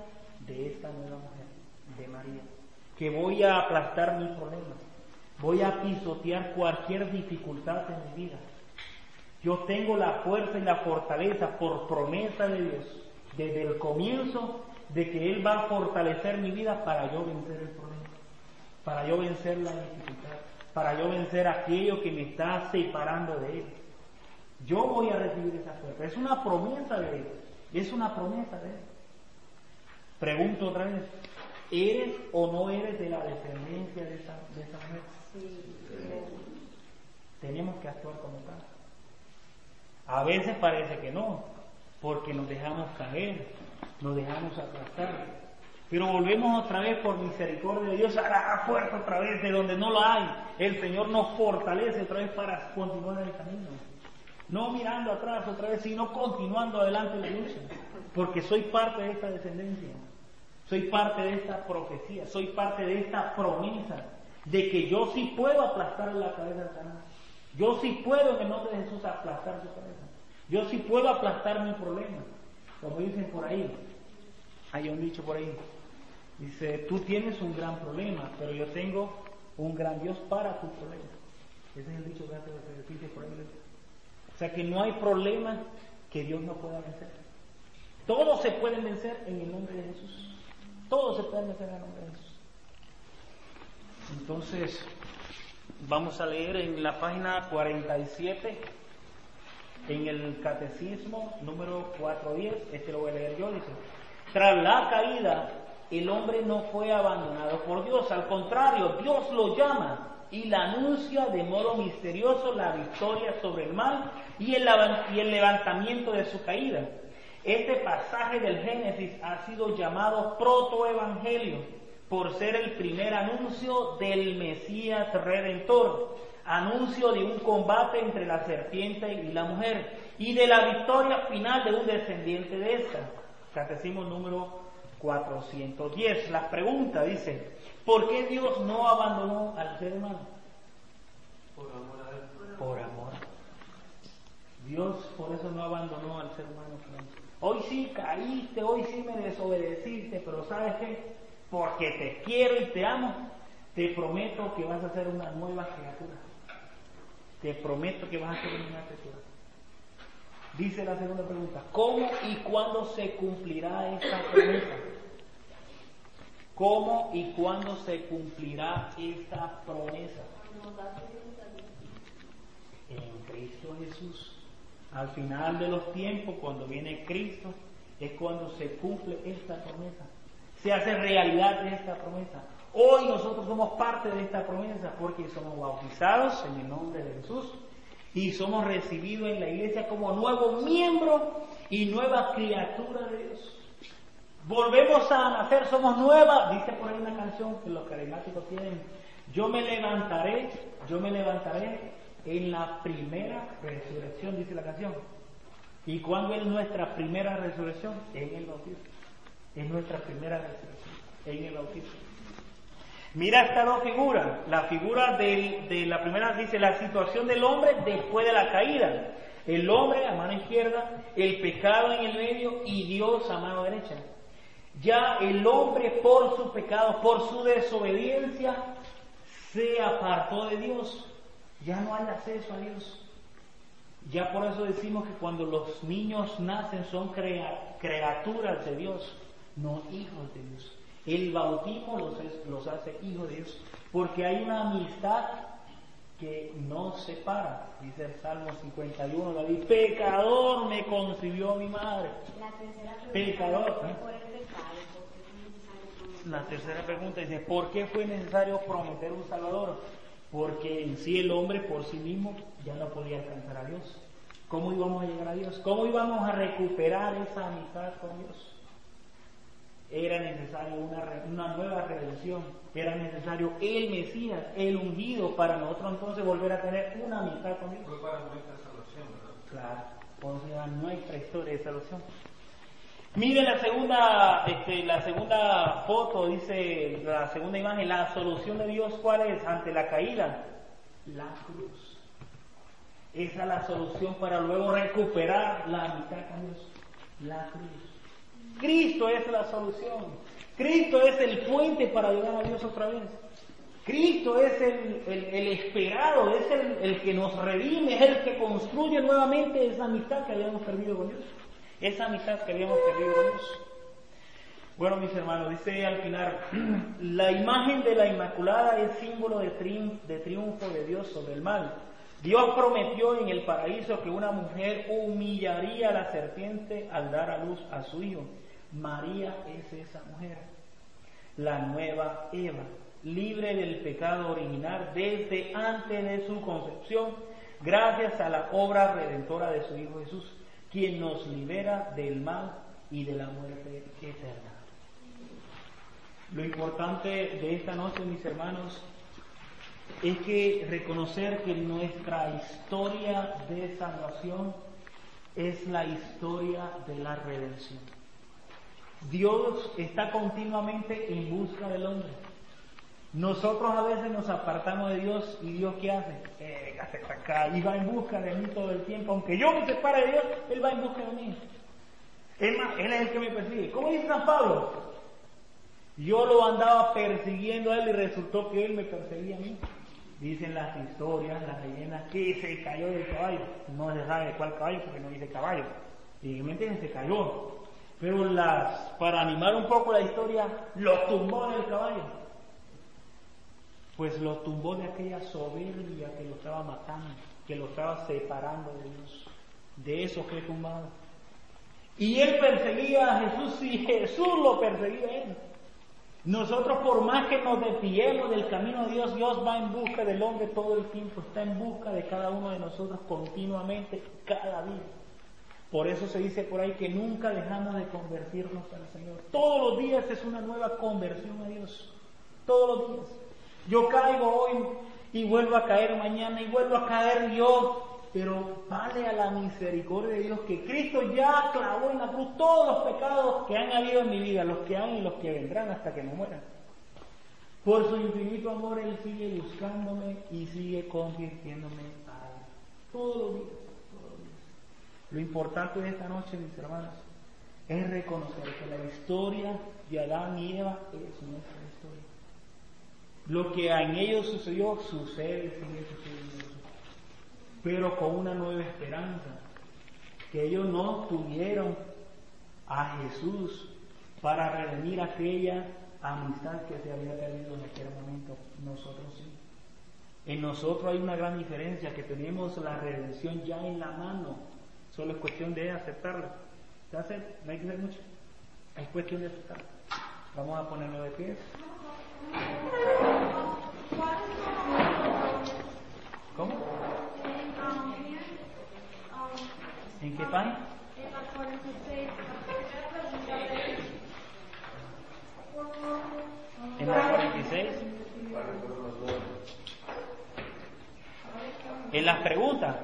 Speaker 1: de esta nueva mujer, de María, que voy a aplastar mis problemas, voy a pisotear cualquier dificultad en mi vida. Yo tengo la fuerza y la fortaleza por promesa de Dios desde el comienzo de que Él va a fortalecer mi vida para yo vencer el problema, para yo vencer la dificultad, para yo vencer aquello que me está separando de Él. Yo voy a recibir esa fuerza. Es una promesa de Él. Es una promesa de Él. Pregunto otra vez, ¿eres o no eres de la descendencia de esa, de esa mujer? Tenemos que actuar como tal. A veces parece que no, porque nos dejamos caer, nos dejamos aplastar. Pero volvemos otra vez por misericordia de Dios a la fuerza otra vez de donde no lo hay. El Señor nos fortalece otra vez para continuar el camino. No mirando atrás otra vez, sino continuando adelante la lucha. Porque soy parte de esta descendencia. Soy parte de esta profecía. Soy parte de esta promesa de que yo sí puedo aplastar la cabeza de Satanás. Yo sí puedo en el nombre de Jesús aplastar su cabeza. Yo sí puedo aplastar mi problema. Como dicen por ahí. Hay un dicho por ahí. Dice, tú tienes un gran problema, pero yo tengo un gran Dios para tu problema. Ese es el dicho que hace dice por ahí. O sea que no hay problema que Dios no pueda vencer. Todos se pueden vencer en el nombre de Jesús. Todos se vencer en el nombre de Jesús. Entonces, vamos a leer en la página 47 en el catecismo número 410, este lo voy a leer yo, dice, tras la caída, el hombre no fue abandonado por Dios, al contrario, Dios lo llama y le anuncia de modo misterioso la victoria sobre el mal y el levantamiento de su caída. Este pasaje del Génesis ha sido llamado protoevangelio por ser el primer anuncio del Mesías redentor anuncio de un combate entre la serpiente y la mujer y de la victoria final de un descendiente de esta. Catecismo número 410. La pregunta dice, ¿por qué Dios no abandonó al ser humano? Por amor a él. Por amor. Dios por eso no abandonó al ser humano. Hoy sí caíste, hoy sí me desobedeciste, pero ¿sabes qué? Porque te quiero y te amo, te prometo que vas a ser una nueva criatura. Te prometo que vas a ser una criatura. Dice la segunda pregunta, ¿cómo y cuándo se cumplirá esta promesa? ¿Cómo y cuándo se cumplirá esta promesa? En Cristo Jesús. Al final de los tiempos, cuando viene Cristo, es cuando se cumple esta promesa. Se hace realidad esta promesa. Hoy nosotros somos parte de esta promesa porque somos bautizados en el nombre de Jesús y somos recibidos en la iglesia como nuevo miembro y nueva criatura de Dios. Volvemos a nacer, somos nuevas, dice por ahí una canción que los carismáticos tienen, yo me levantaré, yo me levantaré en la primera resurrección, dice la canción. ¿Y cuándo es nuestra primera resurrección? En el bautismo. Es nuestra primera resurrección, en el bautismo. Mira estas dos figuras. La figura de, la primera dice la situación del hombre después de la caída. El hombre a mano izquierda, el pecado en el medio y Dios a mano derecha. Ya el hombre por su pecado, por su desobediencia, se apartó de Dios. Ya no hay acceso a Dios. Ya por eso decimos que cuando los niños nacen son criaturas de Dios, no hijos de Dios. El bautismo los, hace hijos de Dios, porque hay una amistad que no separa. Dice el Salmo 51, David, pecador me concibió mi madre. pecador. La tercera pregunta dice, ¿por qué fue necesario prometer un Salvador? Porque en sí el hombre por sí mismo ya no podía alcanzar a Dios. ¿Cómo íbamos a llegar a Dios? ¿Cómo íbamos a recuperar esa amistad con Dios? era necesario una, una nueva redención, era necesario el Mesías, el ungido, para nosotros entonces volver a tener una amistad con Dios.
Speaker 3: Fue para nuestra salvación, ¿verdad?
Speaker 1: Claro, sea, nuestra historia de salvación. Mire la segunda, este, la segunda foto, dice la segunda imagen, la solución de Dios, ¿cuál es? Ante la caída, la cruz. Esa es la solución para luego recuperar la amistad con Dios. La cruz. Cristo es la solución. Cristo es el puente para llegar a Dios otra vez. Cristo es el, esperado, es el, el, que nos redime, es el que construye nuevamente esa amistad que habíamos perdido con Dios. Esa amistad que habíamos perdido con Dios. Bueno, mis hermanos, dice al final, la imagen de la Inmaculada es símbolo de, de triunfo de Dios sobre el mal. Dios prometió en el paraíso que una mujer humillaría a la serpiente al dar a luz a su hijo. María es esa mujer, la nueva Eva, libre del pecado original desde antes de su concepción, gracias a la obra redentora de su Hijo Jesús, quien nos libera del mal y de la muerte eterna. Lo importante de esta noche, mis hermanos, es que reconocer que nuestra historia de salvación es la historia de la redención. Dios está continuamente en busca del hombre. Nosotros a veces nos apartamos de Dios y Dios qué hace? Eh, acá y va en busca de mí todo el tiempo. Aunque yo me separe de Dios, Él va en busca de mí. Él, es el que me persigue. ¿Cómo dice San Pablo? Yo lo andaba persiguiendo a Él y resultó que Él me perseguía a mí. Dicen las historias, las leyendas, que se cayó del caballo. No se sabe de cuál caballo porque no dice caballo. Entienden, se cayó. Pero las, para animar un poco la historia, lo tumbó en el caballo. Pues lo tumbó de aquella soberbia que lo estaba matando, que lo estaba separando de Dios. De eso fue tumbado. Y él perseguía a Jesús y Jesús lo perseguía a él. Nosotros por más que nos desviemos del camino de Dios, Dios va en busca del hombre todo el tiempo, está en busca de cada uno de nosotros continuamente, cada día. Por eso se dice por ahí que nunca dejamos de convertirnos al Señor. Todos los días es una nueva conversión a Dios. Todos los días. Yo caigo hoy y vuelvo a caer mañana y vuelvo a caer yo pero vale a la misericordia de Dios que Cristo ya clavó en la cruz todos los pecados que han habido en mi vida, los que han y los que vendrán hasta que no mueran. Por su infinito amor Él sigue buscándome y sigue convirtiéndome a Él. Todos los días, todos los días. Lo importante de esta noche, mis hermanos, es reconocer que la historia de Adán y Eva es nuestra. Lo que en ellos sucedió, sucede, sigue sucediendo pero con una nueva esperanza, que ellos no tuvieron a Jesús para redimir aquella amistad que se había perdido en aquel momento. Nosotros sí. En nosotros hay una gran diferencia, que tenemos la redención ya en la mano. Solo es cuestión de aceptarla. No hay que hacer mucho. Es cuestión de aceptarla. Vamos a ponerlo de pie. ¿En la 46. ¿En la 46? En las preguntas.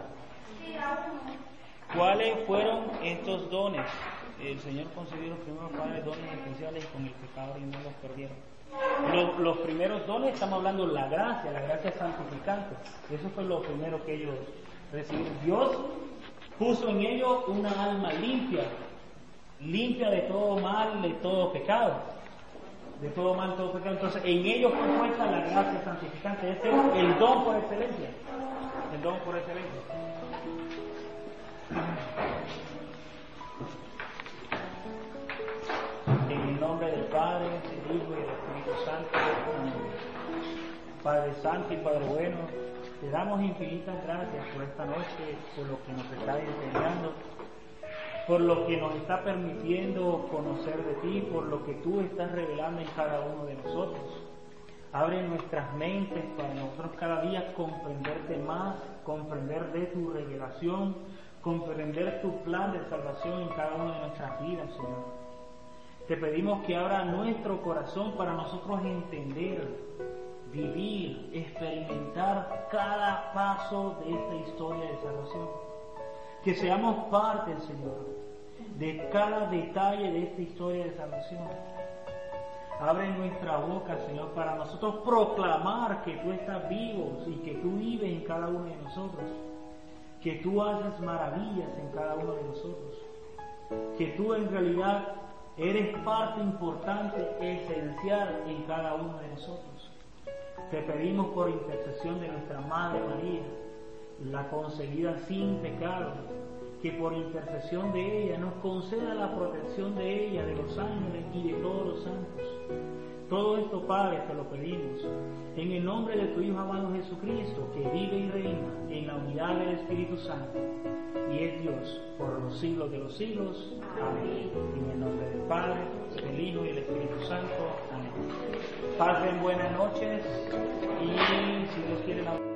Speaker 1: ¿Cuáles fueron estos dones? El Señor concedió los primeros padres dones especiales con el pecado y no los perdieron. Los, los, primeros dones, estamos hablando de la gracia, la gracia santificante. Eso fue lo primero que ellos recibieron. Dios puso en ellos una alma limpia, limpia de todo mal, de todo pecado, de todo mal, todo pecado. Entonces, en ellos fue puesta la gracia santificante, ese es el don por excelencia, el don por excelencia. En el nombre del Padre, del Hijo y del Espíritu Santo. Padre Santo y Padre Bueno, te damos infinitas gracias por esta noche, por lo que nos está enseñando, por lo que nos está permitiendo conocer de ti, por lo que tú estás revelando en cada uno de nosotros. Abre nuestras mentes para nosotros cada día comprenderte más, comprender de tu revelación, comprender tu plan de salvación en cada una de nuestras vidas, Señor. Te pedimos que abra nuestro corazón para nosotros entender vivir, experimentar cada paso de esta historia de salvación. Que seamos parte, Señor, de cada detalle de esta historia de salvación. Abre nuestra boca, Señor, para nosotros proclamar que tú estás vivo y que tú vives en cada uno de nosotros. Que tú haces maravillas en cada uno de nosotros. que tú en realidad eres parte importante, esencial en cada uno de nosotros. Te pedimos por intercesión de nuestra Madre María, la concebida sin pecado, que por intercesión de ella nos conceda la protección de ella, de los ángeles y de todos los santos. Todo esto, Padre, te lo pedimos en el nombre de tu Hijo amado Jesucristo, que vive y reina en la unidad del Espíritu Santo y es Dios por los siglos de los siglos. Amén. En el nombre del Padre, del Hijo y del Espíritu Santo. Amén. Pasen buenas noches y si Dios quiere la